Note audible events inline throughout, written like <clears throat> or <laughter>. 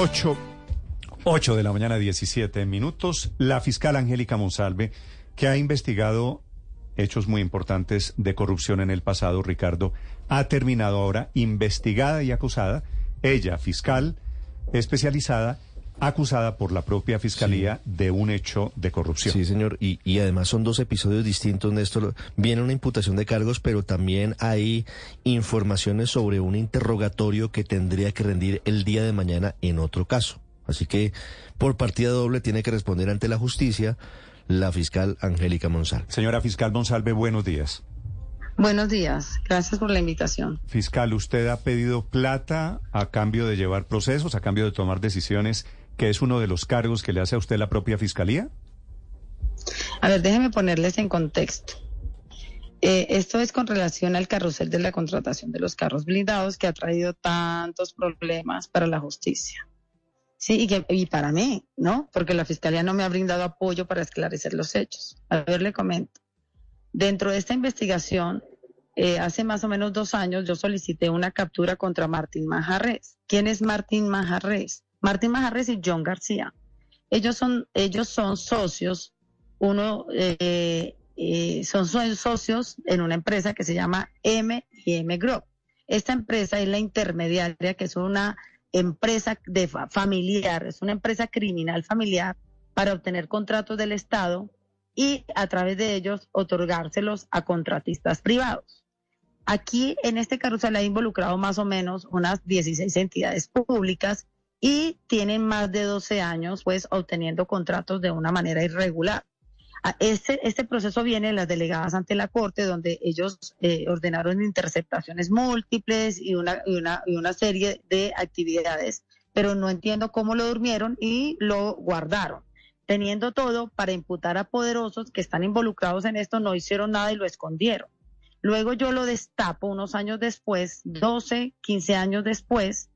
8, 8 de la mañana, 17 minutos. La fiscal Angélica Monsalve, que ha investigado hechos muy importantes de corrupción en el pasado, Ricardo, ha terminado ahora investigada y acusada, ella fiscal especializada acusada por la propia fiscalía de un hecho de corrupción. Sí, señor, y, y, además son dos episodios distintos, Néstor. Viene una imputación de cargos, pero también hay informaciones sobre un interrogatorio que tendría que rendir el día de mañana en otro caso. Así que por partida doble tiene que responder ante la justicia la fiscal Angélica Monsalve. Señora fiscal Monsalve, buenos días. Buenos días, gracias por la invitación. Fiscal, ¿usted ha pedido plata a cambio de llevar procesos, a cambio de tomar decisiones que es uno de los cargos que le hace a usted la propia fiscalía? A ver, déjeme ponerles en contexto. Eh, esto es con relación al carrusel de la contratación de los carros blindados que ha traído tantos problemas para la justicia. Sí, y, que, y para mí, ¿no? Porque la fiscalía no me ha brindado apoyo para esclarecer los hechos. A ver, le comento. Dentro de esta investigación, eh, hace más o menos dos años yo solicité una captura contra Martín Majarres. ¿Quién es Martín Majarres? Martín Majarres y John García. Ellos son, ellos son socios, uno eh, eh, son socios en una empresa que se llama M Group. Esta empresa es la intermediaria, que es una empresa de familiar, es una empresa criminal familiar para obtener contratos del Estado y a través de ellos otorgárselos a contratistas privados. Aquí en este carrusel ha involucrado más o menos unas 16 entidades públicas y tienen más de 12 años pues obteniendo contratos de una manera irregular. Este, este proceso viene de las delegadas ante la Corte, donde ellos eh, ordenaron interceptaciones múltiples y una, y, una, y una serie de actividades, pero no entiendo cómo lo durmieron y lo guardaron. Teniendo todo para imputar a poderosos que están involucrados en esto, no hicieron nada y lo escondieron. Luego yo lo destapo unos años después, 12, 15 años después,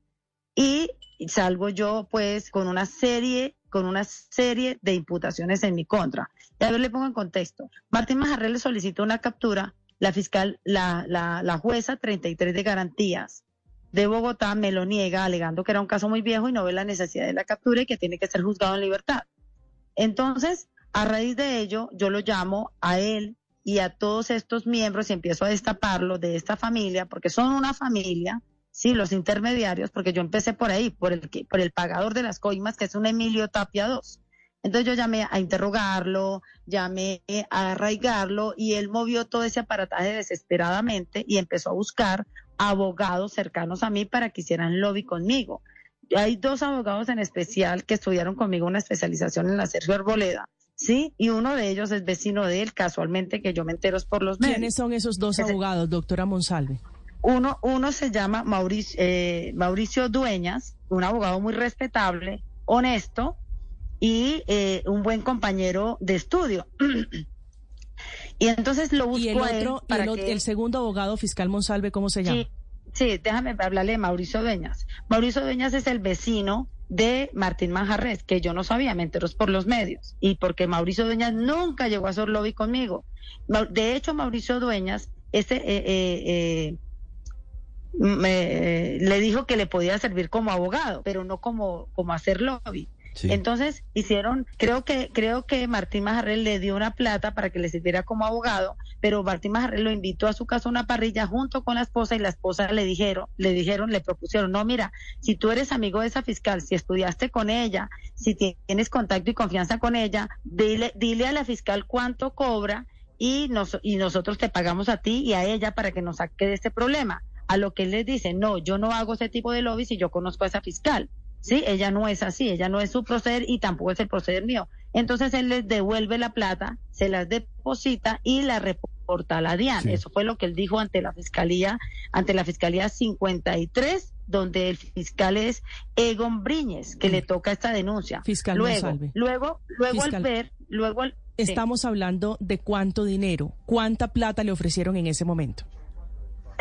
y salgo yo pues con una serie con una serie de imputaciones en mi contra. Y a ver, le pongo en contexto. Martín Majarre le solicitó una captura, la fiscal, la, la, la jueza 33 de garantías de Bogotá me lo niega, alegando que era un caso muy viejo y no ve la necesidad de la captura y que tiene que ser juzgado en libertad. Entonces, a raíz de ello, yo lo llamo a él y a todos estos miembros y empiezo a destaparlo de esta familia, porque son una familia sí, los intermediarios, porque yo empecé por ahí, por el, por el pagador de las coimas, que es un Emilio Tapia II. Entonces yo llamé a interrogarlo, llamé a arraigarlo y él movió todo ese aparataje desesperadamente y empezó a buscar abogados cercanos a mí para que hicieran lobby conmigo. Hay dos abogados en especial que estudiaron conmigo una especialización en la Sergio Arboleda, ¿sí? Y uno de ellos es vecino de él, casualmente, que yo me entero por los medios. ¿Quiénes son esos dos abogados, doctora Monsalve? Uno, uno se llama Mauricio, eh, Mauricio Dueñas, un abogado muy respetable, honesto y eh, un buen compañero de estudio. <clears throat> y entonces lo busco ¿Y el, otro, para el, segundo abogado fiscal Monsalve, ¿cómo se llama? Sí, déjame hablarle de Mauricio Dueñas. Mauricio Dueñas es el vecino de Martín Manjarres, que yo no sabía, me enteró por los medios. Y porque Mauricio Dueñas nunca llegó a hacer lobby conmigo. De hecho, Mauricio Dueñas, ese, eh, eh, me, le dijo que le podía servir como abogado, pero no como, como hacer lobby. Entonces hicieron, creo que, creo que Martín Majarrel le dio una plata para que le sirviera como abogado, pero Martín Majarrel lo invitó a su casa a una parrilla junto con la esposa y la esposa le dijeron, le dijeron, le propusieron, no, mira, si tú eres amigo de esa fiscal, si estudiaste con ella, si tienes contacto y confianza con ella, dile, dile a la fiscal cuánto cobra y, nos, y nosotros te pagamos a ti y a ella para que nos saque de este problema a lo que él les dice, no, yo no hago ese tipo de lobby si yo conozco a esa fiscal. Sí, ella no es así, ella no es su proceder y tampoco es el proceder mío. Entonces él les devuelve la plata, se las deposita y la reporta a la DIAN. Eso fue lo que él dijo ante la fiscalía, ante la fiscalía 53, donde el fiscal es Egon Briñez, que le toca esta denuncia. Fiscal luego, luego, luego al ver, luego Estamos hablando de cuánto dinero, cuánta plata le ofrecieron en ese momento.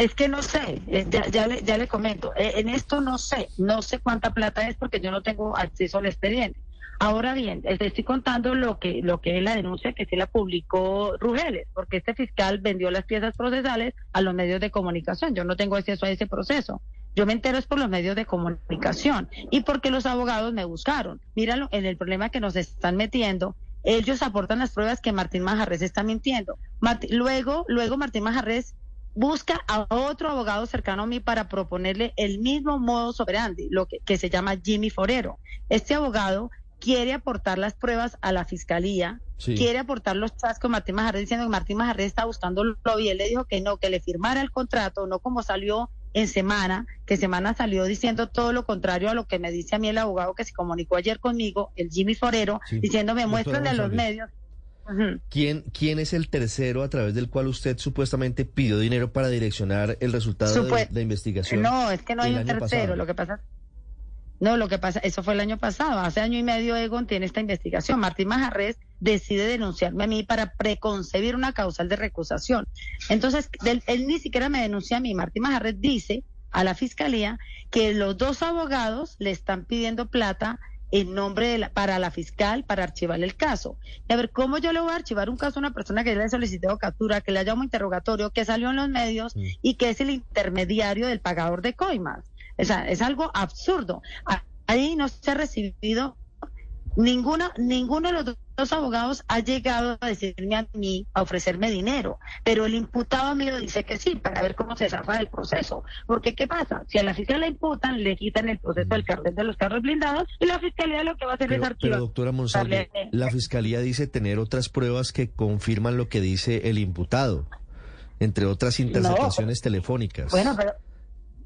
Es que no sé, eh, ya, le, comento, eh, en esto no sé, no sé cuánta plata es porque yo no tengo acceso al expediente. Ahora bien, estoy contando lo que lo que es la denuncia que sí la publicó Rugeles, porque este fiscal vendió las piezas procesales a los medios de comunicación. Yo no tengo acceso a ese proceso. Yo me entero es por los medios de comunicación y porque los abogados me buscaron. Míralo en el problema que nos están metiendo. Ellos aportan las pruebas que Martín Majarres está mintiendo. luego, luego Martín Majarres busca a otro abogado cercano a mí para proponerle el mismo modo operandi, lo que, que se llama Jimmy Forero. Este abogado quiere aportar las pruebas a la fiscalía, quiere aportar los chascos Martín Majarres diciendo que Martín Majarres está buscando lo y él le dijo que no, que le firmara el contrato, no como salió en semana, que semana salió diciendo todo lo contrario a lo que me dice a mí el abogado que se comunicó ayer conmigo, el Jimmy Forero, diciéndome muéstrenle a los medios. ¿Quién, ¿Quién es el tercero a través del cual usted supuestamente pidió dinero para direccionar el resultado de la investigación? No, es que no hay un tercero, lo que pasa no, lo que pasa, eso fue el año pasado. Hace año y medio Egon tiene esta investigación. Martín Majarres decide denunciarme a mí para preconcebir una causal de recusación. Entonces, él, ni siquiera me denuncia a mí. Martín Majarres dice a la fiscalía que los dos abogados le están pidiendo plata en nombre de la, para la fiscal para archivar el caso. Y a ver, ¿cómo yo le voy a archivar un caso a una persona que le ha solicitado captura, que le un interrogatorio, que salió en los medios mm. y que es el intermediario del pagador de coimas? O sea, es algo absurdo. Ahí no se ha recibido ninguno, ninguno de los dos abogados ha llegado a decirme a mí, a ofrecerme dinero, pero el imputado a mí lo dice que sí, para ver cómo se zafa el proceso. Porque, ¿qué pasa? Si a la fiscalía le imputan, le quitan el proceso del cartel de los carros blindados y la fiscalía lo que va a hacer es archivar. Pero, doctora Monsalve, la fiscalía dice tener otras pruebas que confirman lo que dice el imputado, entre otras interceptaciones telefónicas. Bueno, pero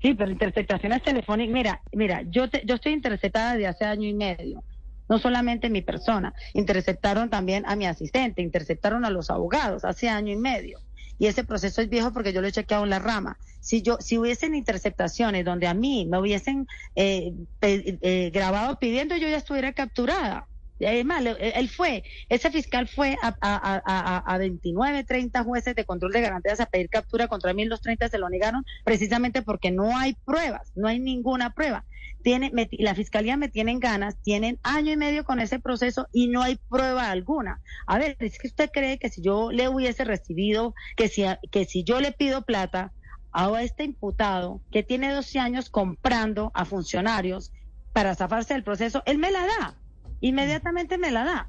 Sí, pero interceptaciones telefónicas, mira, mira, yo yo estoy interceptada desde hace año y medio. No solamente mi persona, interceptaron también a mi asistente, interceptaron a los abogados hace año y medio. Y ese proceso es viejo porque yo lo he chequeado en la rama. Si yo, si hubiesen interceptaciones donde a mí me hubiesen eh, eh, grabado pidiendo, yo ya estuviera capturada. Además, él fue, ese fiscal fue a, a, a, a 29, 30 jueces de control de garantías a pedir captura contra mí, los 30 se lo negaron precisamente porque no hay pruebas, no hay ninguna prueba. Tiene, la fiscalía me tienen ganas, tienen año y medio con ese proceso y no hay prueba alguna. A ver, es que usted cree que si yo le hubiese recibido, que si, que si yo le pido plata a este imputado que tiene 12 años comprando a funcionarios para zafarse del proceso, él me la da inmediatamente me la da.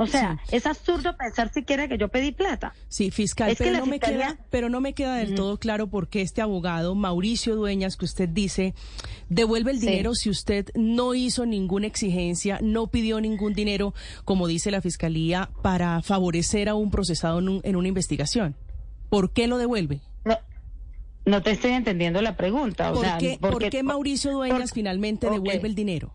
O sea, es absurdo pensar siquiera que yo pedí plata. Sí, fiscal, pero, no me queda, pero no me queda del todo claro por qué este abogado, Mauricio Dueñas, que usted dice, devuelve el dinero si usted no hizo ninguna exigencia, no pidió ningún dinero, como dice la fiscalía, para favorecer a un procesado en, una investigación. ¿Por qué lo devuelve? No, no te estoy entendiendo la pregunta. ¿Por, qué, ¿por qué Mauricio Dueñas finalmente devuelve el dinero?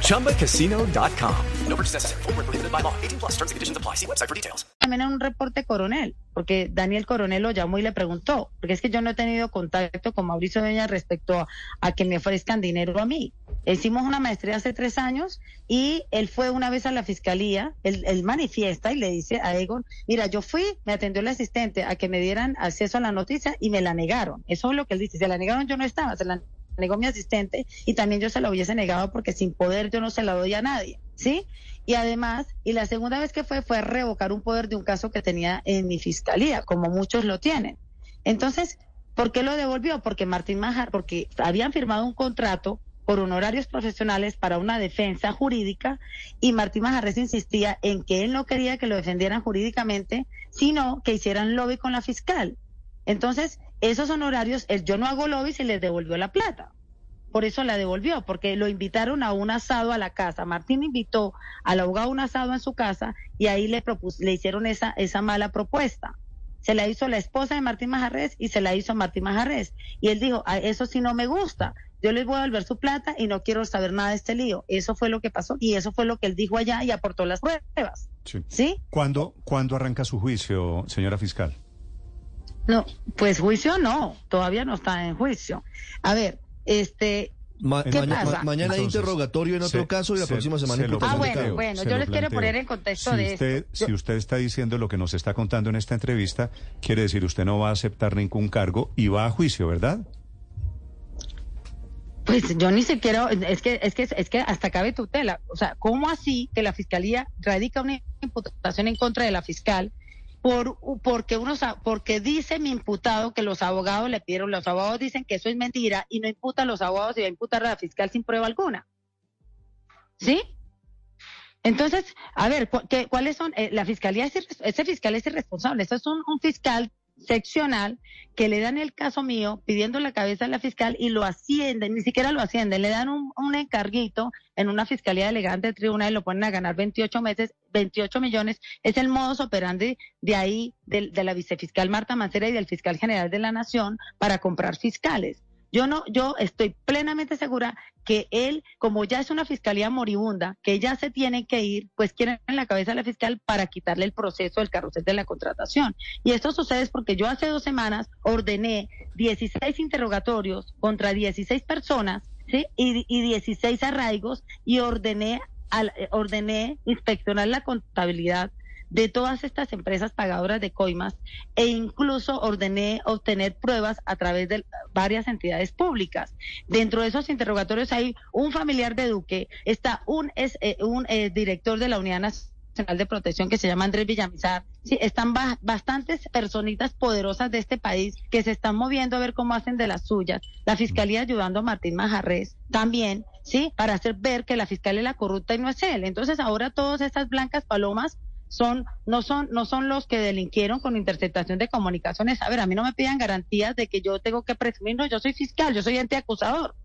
ChumbaCasino.com. No purchase necessary. Forward, prohibited by law. 18 plus terms and conditions apply. See website for details. También en un reporte coronel, porque Daniel Coronel lo llamó y le preguntó, porque es que yo no he tenido contacto con Mauricio Doña respecto a, a que me ofrezcan dinero a mí. Hicimos una maestría hace tres años y él fue una vez a la fiscalía, él, él, manifiesta y le dice a Egon, mira, yo fui, me atendió el asistente a que me dieran acceso a la noticia y me la negaron. Eso es lo que él dice, se la negaron yo no estaba, se la negó mi asistente y también yo se la hubiese negado porque sin poder yo no se la doy a nadie, ¿sí? Y además, y la segunda vez que fue fue revocar un poder de un caso que tenía en mi fiscalía, como muchos lo tienen. Entonces, ¿por qué lo devolvió? Porque Martín Majar, porque habían firmado un contrato por honorarios profesionales para una defensa jurídica y Martín Majarres insistía en que él no quería que lo defendieran jurídicamente, sino que hicieran lobby con la fiscal. Entonces, esos honorarios, el yo no hago lobby se les devolvió la plata. Por eso la devolvió, porque lo invitaron a un asado a la casa. Martín invitó al abogado a un asado en su casa y ahí le, le hicieron esa, esa mala propuesta. Se la hizo la esposa de Martín Majarres y se la hizo Martín Majarres. Y él dijo, a eso sí no me gusta. Yo les voy a devolver su plata y no quiero saber nada de este lío. Eso fue lo que pasó y eso fue lo que él dijo allá y aportó las pruebas. Sí. ¿Sí? ¿Cuándo, ¿Cuándo arranca su juicio, señora fiscal? No, pues juicio no, todavía no está en juicio. A ver, este, Ma- ¿Qué maña- pasa? ma- mañana hay Entonces, interrogatorio en otro se- caso y la se- próxima semana se Ah, bueno, bueno. se yo les quiero poner en contexto si de usted, esto. Si Yo- usted está diciendo lo que nos está contando en esta entrevista, quiere decir usted no va a aceptar ningún cargo y va a juicio, ¿verdad? Pues yo ni siquiera, es que, es que, es que hasta cabe tutela. O sea, ¿cómo así que la fiscalía radica una imputación en contra de la fiscal por porque unos porque dice mi imputado que los abogados le pidieron, los abogados dicen que eso es mentira y no imputa a los abogados y va a imputar a la fiscal sin prueba alguna. ¿Sí? Entonces, a ver, ¿cu- qué- ¿cuáles son? Eh, la fiscalía, es ese fiscal es irresponsable. Eso es un fiscal seccional que le dan el caso mío pidiendo la cabeza de la fiscal y lo ascienden, ni siquiera lo ascienden, le dan un, un encarguito en una fiscalía delegante de tribunal y lo ponen a ganar 28 meses, 28 millones. Es el modus operandi de ahí, del- de, la vicefiscal Marta Mancera y del fiscal general de la Nación para comprar fiscales. Yo no, yo estoy plenamente segura que él, como ya es una fiscalía moribunda, que ya se tiene que ir, pues quieren en la cabeza de la fiscal para quitarle el proceso del carrusel de la contratación. Y esto sucede porque yo hace dos semanas ordené 16 interrogatorios contra 16 personas, ¿sí? Y, y 16 arraigos y ordené, al, eh, ordené inspeccionar la contabilidad de todas estas empresas pagadoras de coimas e incluso ordené obtener pruebas a través de varias entidades públicas. Dentro de esos interrogatorios hay un familiar de Duque, está un, es, eh, un eh, director de la Unidad Nacional de Protección que se llama Andrés Villamizar. Sí, están ba- bastantes personitas poderosas de este país que se están moviendo a ver cómo hacen de las suyas. La Fiscalía ayudando a Martín Majarres también, ¿sí? Para hacer ver que la fiscal es la corrupta y no es él. Entonces ahora todas estas blancas palomas son no son no son los que delinquieron con interceptación de comunicaciones. A ver, a mí no me pidan garantías de que yo tengo que presumir, no, yo soy fiscal, yo soy ente acusador.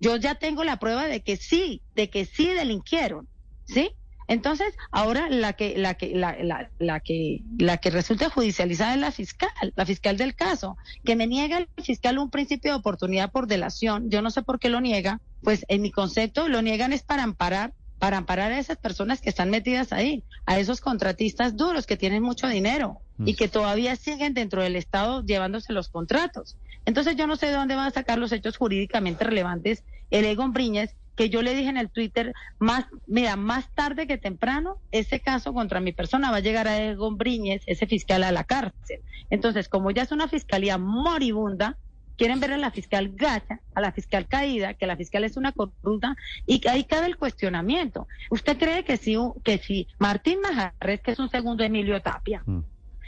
Yo ya tengo la prueba de que sí, de que sí delinquieron, ¿sí? Entonces, ahora la que la que la, la, la que la que resulta judicializada es la fiscal, la fiscal del caso, que me niega el fiscal un principio de oportunidad por delación. Yo no sé por qué lo niega, pues en mi concepto lo niegan es para amparar para amparar a esas personas que están metidas ahí, a esos contratistas duros que tienen mucho dinero y que todavía siguen dentro del Estado llevándose los contratos. Entonces yo no sé de dónde van a sacar los hechos jurídicamente relevantes el Egon Briñez, que yo le dije en el Twitter, más, mira, más tarde que temprano, ese caso contra mi persona va a llegar a Egon Briñez, ese fiscal, a la cárcel. Entonces, como ya es una fiscalía moribunda, quieren ver a la fiscal gacha, a la fiscal caída, que la fiscal es una corrupta y que ahí cabe el cuestionamiento. ¿Usted cree que si, que si Martín Majarres, que es un segundo Emilio Tapia, Mm.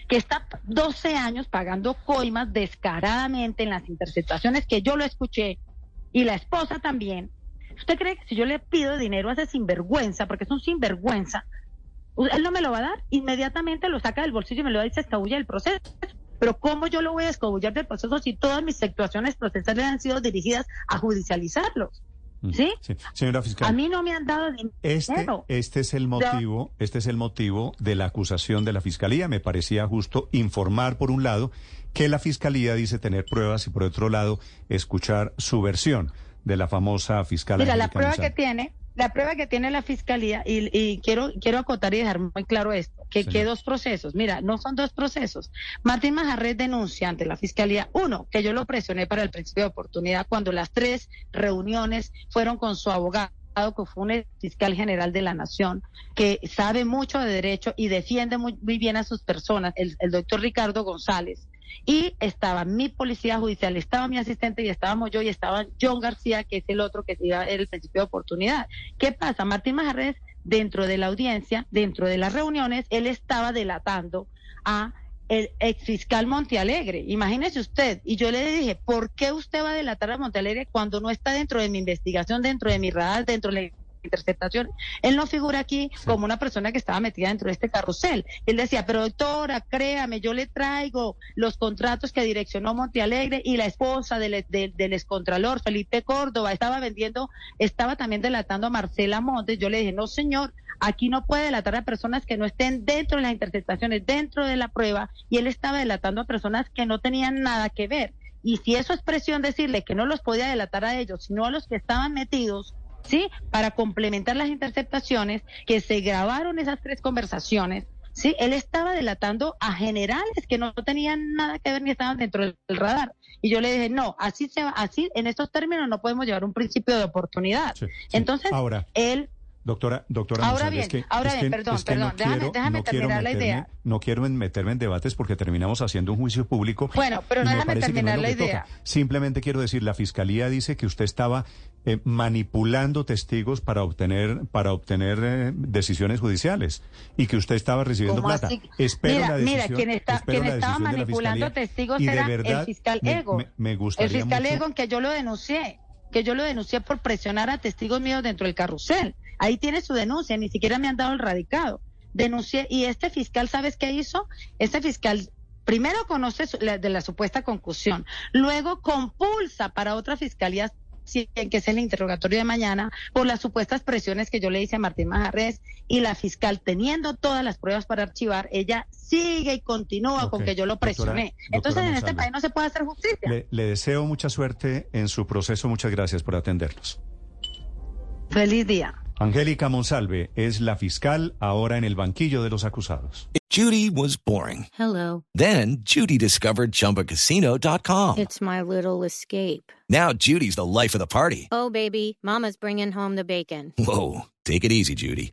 que está 12 años pagando coimas descaradamente en las interceptaciones que yo lo escuché y la esposa también, ¿usted cree que si yo le pido dinero a ese sinvergüenza, porque es un sinvergüenza, él no me lo va a dar? Inmediatamente lo saca del bolsillo y me lo da y se escabulla del proceso. Pero ¿cómo yo lo voy a escabullar del proceso si todas mis actuaciones procesales han sido dirigidas a judicializarlos? ¿Sí? Señora fiscal. A mí no me han dado dinero. Este, este es el motivo, este es el motivo de la acusación de la fiscalía. Me parecía justo informar por un lado que la fiscalía dice tener pruebas y por otro lado escuchar su versión de la famosa fiscal. Mira, la prueba que tiene, la prueba que tiene la fiscalía, y, y quiero, quiero acotar y dejar muy claro esto, que, dos procesos, mira, no son dos procesos. Martín Majarret denuncia ante la fiscalía, uno, que yo lo presioné para el principio de oportunidad cuando las tres reuniones fueron con su abogado que fue un fiscal general de la nación, que sabe mucho de derecho y defiende muy, muy bien a sus personas, el, el doctor Ricardo González. Y estaba mi policía judicial, estaba mi asistente y estábamos yo y estaba John García, que es el otro que iba el principio de oportunidad. ¿Qué pasa? Martín Majarres, dentro de la audiencia, dentro de las reuniones, él estaba delatando a el exfiscal Montealegre. Imagínese usted. Y yo le dije, ¿por qué usted va a delatar a Montealegre cuando no está dentro de mi investigación, dentro de mi radar, dentro de la interceptación? Él no figura aquí como una persona que estaba metida dentro de este carrusel. Él decía, pero doctora, créame, yo le traigo los contratos que direccionó Montealegre y la esposa del, del, del excontralor Felipe Córdoba estaba vendiendo, estaba también delatando a Marcela Montes. Yo le dije, no señor, aquí no puede delatar a personas que no estén dentro de las interceptaciones, dentro de la prueba, y él estaba delatando a personas que no tenían nada que ver. Y si eso es presión decirle que no los podía delatar a ellos, sino a los que estaban metidos, ¿sí? Para complementar las interceptaciones, que se grabaron esas tres conversaciones, ¿sí? Él estaba delatando a generales que no tenían nada que ver ni estaban dentro del radar. Y yo le dije, no, así se va, así en estos términos no podemos llevar un principio de oportunidad. Entonces, Ahora, él Doctora, doctora, ahora bien, ahora bien, perdón, perdón, déjame, déjame terminar la idea. No quiero meterme en debates porque terminamos haciendo un juicio público. Bueno, pero déjame terminar la idea. Simplemente quiero decir, la fiscalía dice que usted estaba eh, manipulando testigos para obtener para obtener eh, decisiones judiciales y que usted estaba recibiendo plata. Espero mira, la decisión, mira, quien, está, quien estaba manipulando testigos era el fiscal Ego. Me, gustaría el fiscal mucho... Ego que yo lo denuncié que yo lo denuncié por presionar a testigos míos dentro del carrusel. Ahí tiene su denuncia, ni siquiera me han dado el radicado. Denuncié, y este fiscal, ¿sabes qué hizo? Este fiscal primero conoce de la supuesta concusión, luego compulsa para otra fiscalía que es el interrogatorio de mañana, por las supuestas presiones que yo le hice a Martín Majarres y la fiscal teniendo todas las pruebas para archivar, ella sigue y continúa con que yo lo presioné. Entonces en este país no se puede hacer justicia. Le, le deseo mucha suerte en su proceso. Muchas gracias por atendernos. Feliz día. Angélica Monsalve es la fiscal ahora en el banquillo de los acusados. Judy was boring. Hello. Then Judy discovered chumbacasino.com. It's my little escape. Now Judy's the life of the party. Oh, baby, Mama's bringing home the bacon. Whoa. Take it easy, Judy.